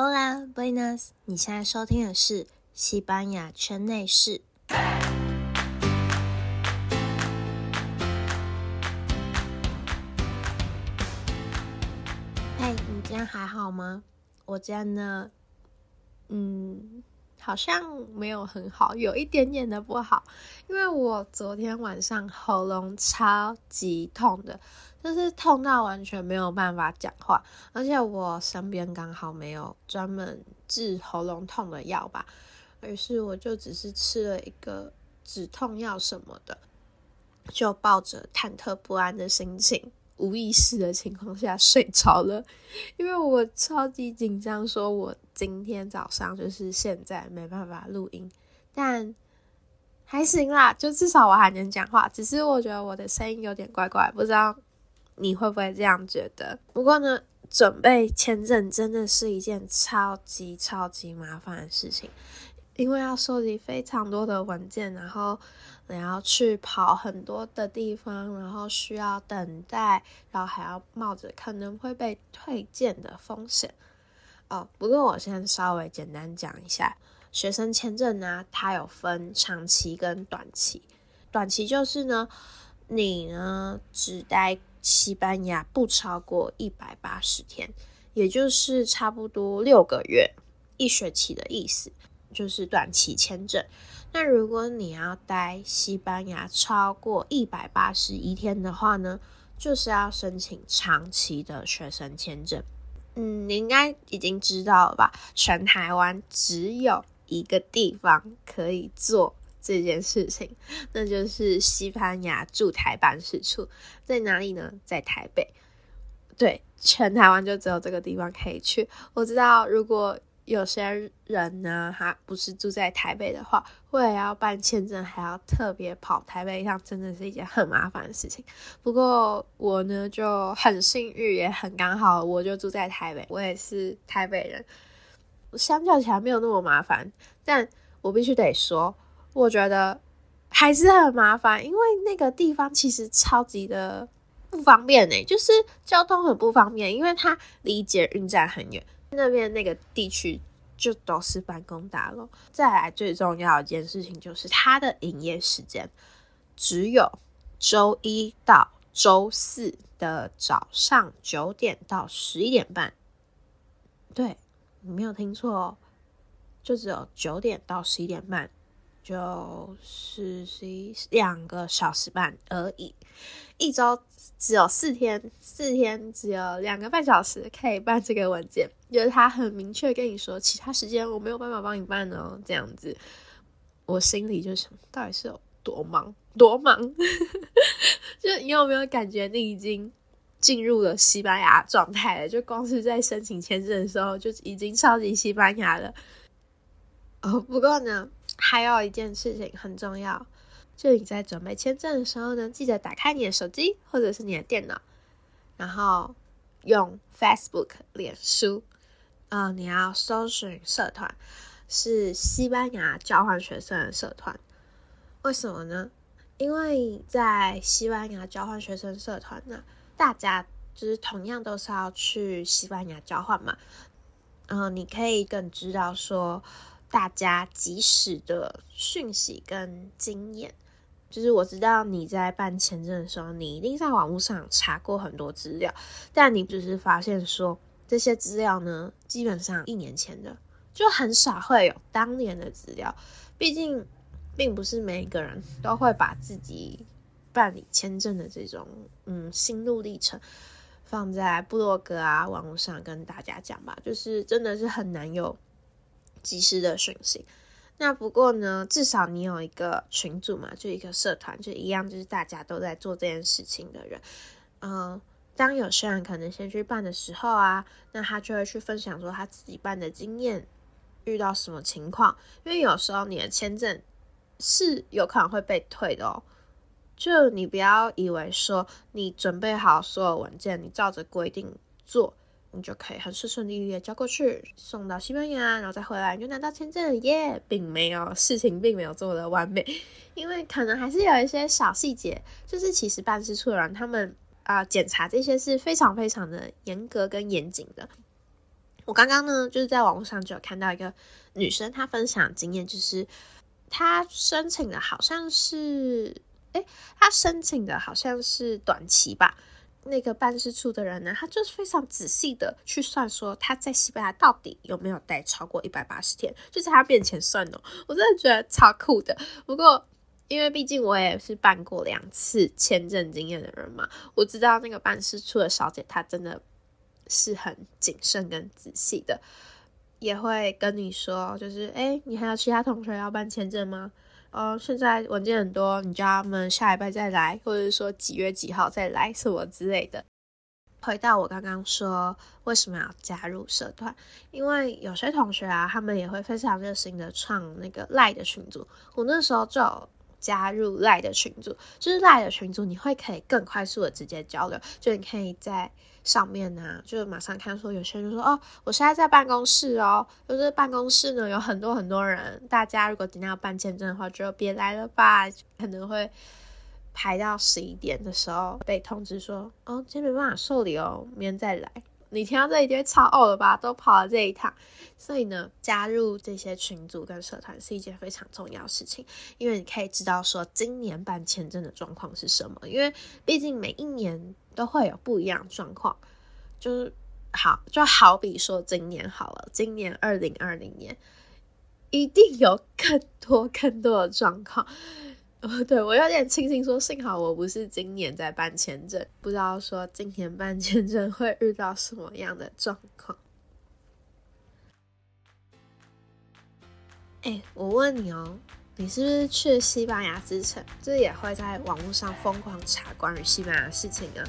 Hola, buenas！你现在收听的是西班牙圈内事。嘿，你今天还好吗？我今天呢，嗯，好像没有很好，有一点点的不好，因为我昨天晚上喉咙超级痛的。就是痛到完全没有办法讲话，而且我身边刚好没有专门治喉咙痛的药吧，于是我就只是吃了一个止痛药什么的，就抱着忐忑不安的心情，无意识的情况下睡着了，因为我超级紧张，说我今天早上就是现在没办法录音，但还行啦，就至少我还能讲话，只是我觉得我的声音有点怪怪，不知道。你会不会这样觉得？不过呢，准备签证真的是一件超级超级麻烦的事情，因为要收集非常多的文件，然后你要去跑很多的地方，然后需要等待，然后还要冒着可能会被退件的风险。哦，不过我先稍微简单讲一下，学生签证呢，它有分长期跟短期。短期就是呢，你呢只待。西班牙不超过一百八十天，也就是差不多六个月、一学期的意思，就是短期签证。那如果你要待西班牙超过一百八十一天的话呢，就是要申请长期的学生签证。嗯，你应该已经知道了吧？全台湾只有一个地方可以做。这件事情，那就是西班牙驻台办事处在哪里呢？在台北。对，全台湾就只有这个地方可以去。我知道，如果有些人呢，他不是住在台北的话，为了要办签证，还要特别跑台北一趟，真的是一件很麻烦的事情。不过我呢，就很幸运，也很刚好，我就住在台北，我也是台北人，相较起来没有那么麻烦。但我必须得说。我觉得还是很麻烦，因为那个地方其实超级的不方便呢，就是交通很不方便，因为它离捷运站很远，那边那个地区就都是办公大楼。再来最重要一件事情就是它的营业时间只有周一到周四的早上九点到十一点半，对你没有听错哦，就只有九点到十一点半。就是一两个小时半而已，一周只有四天，四天只有两个半小时可以办这个文件，就是他很明确跟你说，其他时间我没有办法帮你办哦。这样子，我心里就想，到底是有多忙，多忙？就你有没有感觉你已经进入了西班牙状态了？就光是在申请签证的时候，就已经超级西班牙了。哦，不过呢。还有一件事情很重要，就你在准备签证的时候呢，记得打开你的手机或者是你的电脑，然后用 Facebook 脸书，呃，你要搜寻社团是西班牙交换学生的社团。为什么呢？因为在西班牙交换学生社团呢，大家就是同样都是要去西班牙交换嘛，嗯，你可以更知道说。大家及时的讯息跟经验，就是我知道你在办签证的时候，你一定在网络上查过很多资料，但你只是发现说这些资料呢，基本上一年前的就很少会有当年的资料。毕竟，并不是每一个人都会把自己办理签证的这种嗯心路历程放在部落格啊网络上跟大家讲吧，就是真的是很难有。及时的讯息，那不过呢，至少你有一个群组嘛，就一个社团，就一样，就是大家都在做这件事情的人。嗯，当有些人可能先去办的时候啊，那他就会去分享说他自己办的经验，遇到什么情况。因为有时候你的签证是有可能会被退的哦，就你不要以为说你准备好所有文件，你照着规定做。你就可以很顺顺利利的交过去，送到西班牙，然后再回来你就拿到签证耶，并没有事情并没有做的完美，因为可能还是有一些小细节，就是其实办事处的人他们啊检查这些是非常非常的严格跟严谨的。我刚刚呢，就是在网络上就有看到一个女生，她分享经验，就是她申请的好像是，哎，她申请的好像是短期吧。那个办事处的人呢，他就是非常仔细的去算，说他在西班牙到底有没有待超过一百八十天，就在他面前算哦。我真的觉得超酷的。不过，因为毕竟我也是办过两次签证经验的人嘛，我知道那个办事处的小姐她真的是很谨慎跟仔细的，也会跟你说，就是哎，你还有其他同学要办签证吗？哦，现在文件很多，你叫他们下礼拜再来，或者说几月几号再来什么之类的。回到我刚刚说为什么要加入社团，因为有些同学啊，他们也会非常热心的创那个赖的群组。我那时候就加入赖的群组，就是赖的群组，你会可以更快速的直接交流，就你可以在。上面呢，就马上看说，有些人说哦，我现在在办公室哦，就是办公室呢有很多很多人，大家如果今天要办签证的话，就别来了吧，可能会排到十一点的时候被通知说，哦，今天没办法受理哦，明天再来。你听到这里就会超呕了吧？都跑了这一趟，所以呢，加入这些群组跟社团是一件非常重要的事情，因为你可以知道说今年办签证的状况是什么，因为毕竟每一年都会有不一样状况，就是好就好比说今年好了，今年二零二零年一定有更多更多的状况。哦，对我有点庆幸，说幸好我不是今年在办签证，不知道说今年办签证会遇到什么样的状况。哎，我问你哦，你是不是去西班牙之前，这也会在网络上疯狂查关于西班牙的事情啊？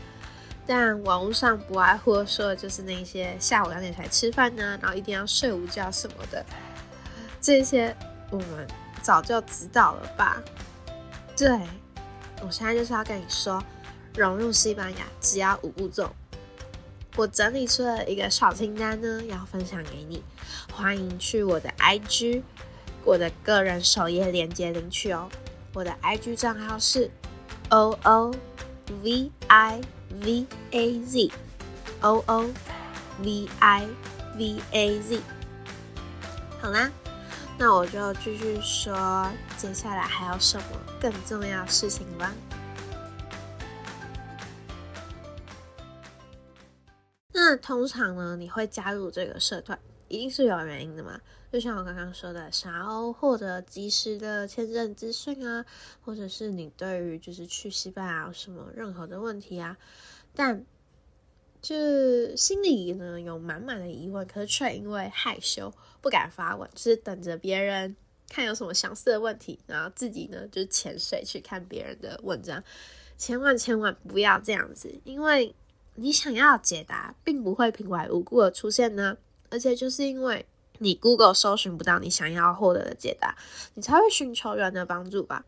但网络上不外乎说的就是那些下午两点才吃饭呢，然后一定要睡午觉什么的，这些我们早就知道了吧？对，我现在就是要跟你说，融入西班牙只要五步骤。我整理出了一个小清单呢，要分享给你。欢迎去我的 IG，我的个人首页链接领取哦。我的 IG 账号是 O O V I V A Z，O O V I V A Z。好啦。那我就继续说，接下来还有什么更重要的事情吗？那通常呢，你会加入这个社团，一定是有原因的嘛？就像我刚刚说的，想要获得及时的签证资讯啊，或者是你对于就是去西班牙有什么任何的问题啊，但。就心里呢有满满的疑问，可是却因为害羞不敢发问，就是等着别人看有什么相似的问题，然后自己呢就潜水去看别人的文章。千万千万不要这样子，因为你想要解答并不会平白无故的出现呢，而且就是因为你 Google 搜寻不到你想要获得的解答，你才会寻求人的帮助吧。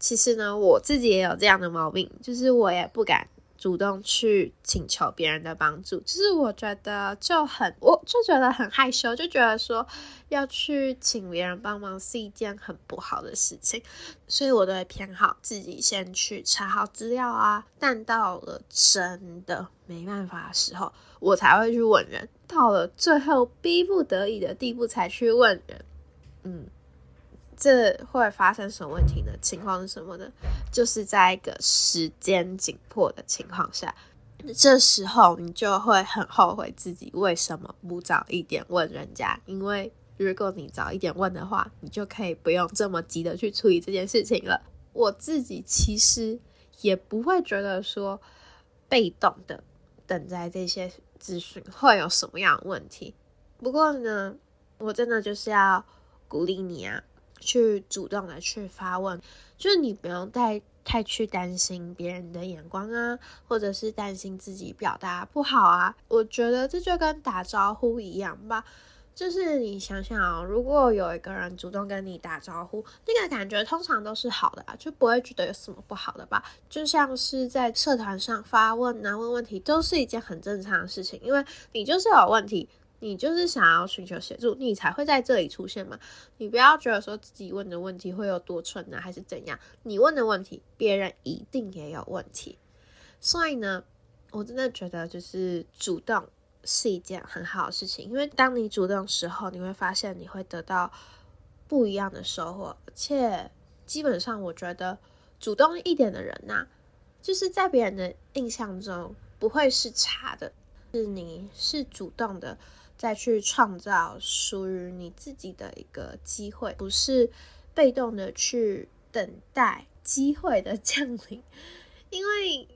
其实呢，我自己也有这样的毛病，就是我也不敢。主动去请求别人的帮助，就是我觉得就很，我就觉得很害羞，就觉得说要去请别人帮忙是一件很不好的事情，所以我都会偏好自己先去查好资料啊。但到了真的没办法的时候，我才会去问人。到了最后逼不得已的地步才去问人，嗯。这会发生什么问题呢？情况是什么呢？就是在一个时间紧迫的情况下，这时候你就会很后悔自己为什么不早一点问人家。因为如果你早一点问的话，你就可以不用这么急的去处理这件事情了。我自己其实也不会觉得说被动的等在这些资讯会有什么样的问题。不过呢，我真的就是要鼓励你啊！去主动的去发问，就是你不用太太去担心别人的眼光啊，或者是担心自己表达不好啊。我觉得这就跟打招呼一样吧，就是你想想哦，如果有一个人主动跟你打招呼，那个感觉通常都是好的啊，就不会觉得有什么不好的吧。就像是在社团上发问啊，问问题都是一件很正常的事情，因为你就是有问题。你就是想要寻求协助，你才会在这里出现嘛？你不要觉得说自己问的问题会有多蠢呢，还是怎样？你问的问题，别人一定也有问题。所以呢，我真的觉得就是主动是一件很好的事情，因为当你主动时候，你会发现你会得到不一样的收获，而且基本上我觉得主动一点的人呐，就是在别人的印象中不会是差的，是你是主动的再去创造属于你自己的一个机会，不是被动的去等待机会的降临，因为。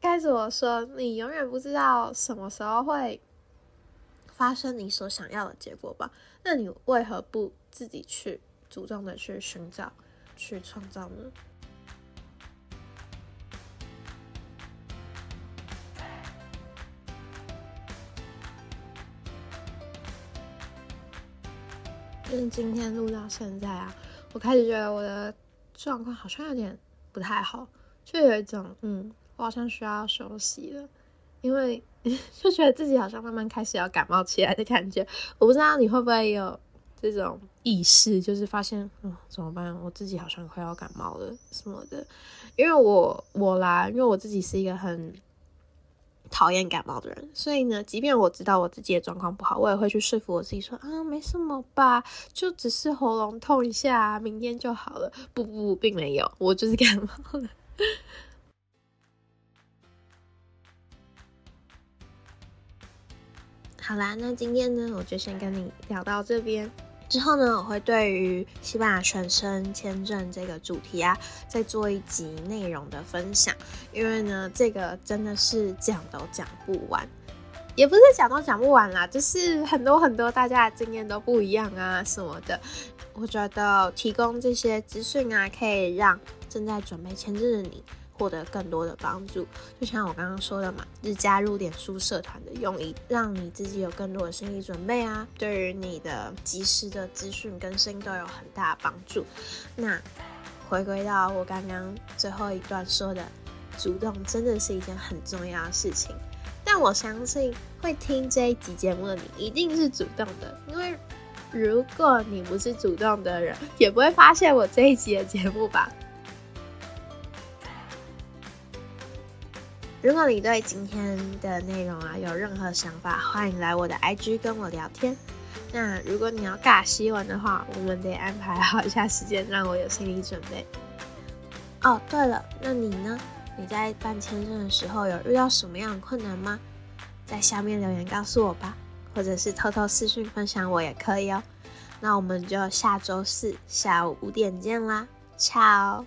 该怎么说？你永远不知道什么时候会发生你所想要的结果吧？那你为何不自己去主动的去寻找、去创造呢？就是今天录到现在啊，我开始觉得我的状况好像有点不太好，就有一种嗯。我好像需要休息了，因为 就觉得自己好像慢慢开始要感冒起来的感觉。我不知道你会不会有这种意识，就是发现，嗯，怎么办？我自己好像快要感冒了什么的。因为我我啦，因为我自己是一个很讨厌感冒的人，所以呢，即便我知道我自己的状况不好，我也会去说服我自己说啊，没什么吧，就只是喉咙痛一下，明天就好了。不不不，并没有，我就是感冒了。好啦，那今天呢，我就先跟你聊到这边。之后呢，我会对于西班牙学生签证这个主题啊，再做一集内容的分享。因为呢，这个真的是讲都讲不完，也不是讲都讲不完啦，就是很多很多大家的经验都不一样啊什么的。我觉得提供这些资讯啊，可以让正在准备签证的你。获得更多的帮助，就像我刚刚说的嘛，是加入点书社团的用意，让你自己有更多的心理准备啊，对于你的及时的资讯更新都有很大的帮助。那回归到我刚刚最后一段说的，主动真的是一件很重要的事情。但我相信会听这一集节目的你一定是主动的，因为如果你不是主动的人，也不会发现我这一集的节目吧。如果你对今天的内容啊有任何想法，欢迎来我的 IG 跟我聊天。那如果你要尬西文的话，我们得安排好一下时间，让我有心理准备。哦，对了，那你呢？你在办签证的时候有遇到什么样的困难吗？在下面留言告诉我吧，或者是偷偷私讯分享我也可以哦。那我们就下周四下午五点见啦，ciao。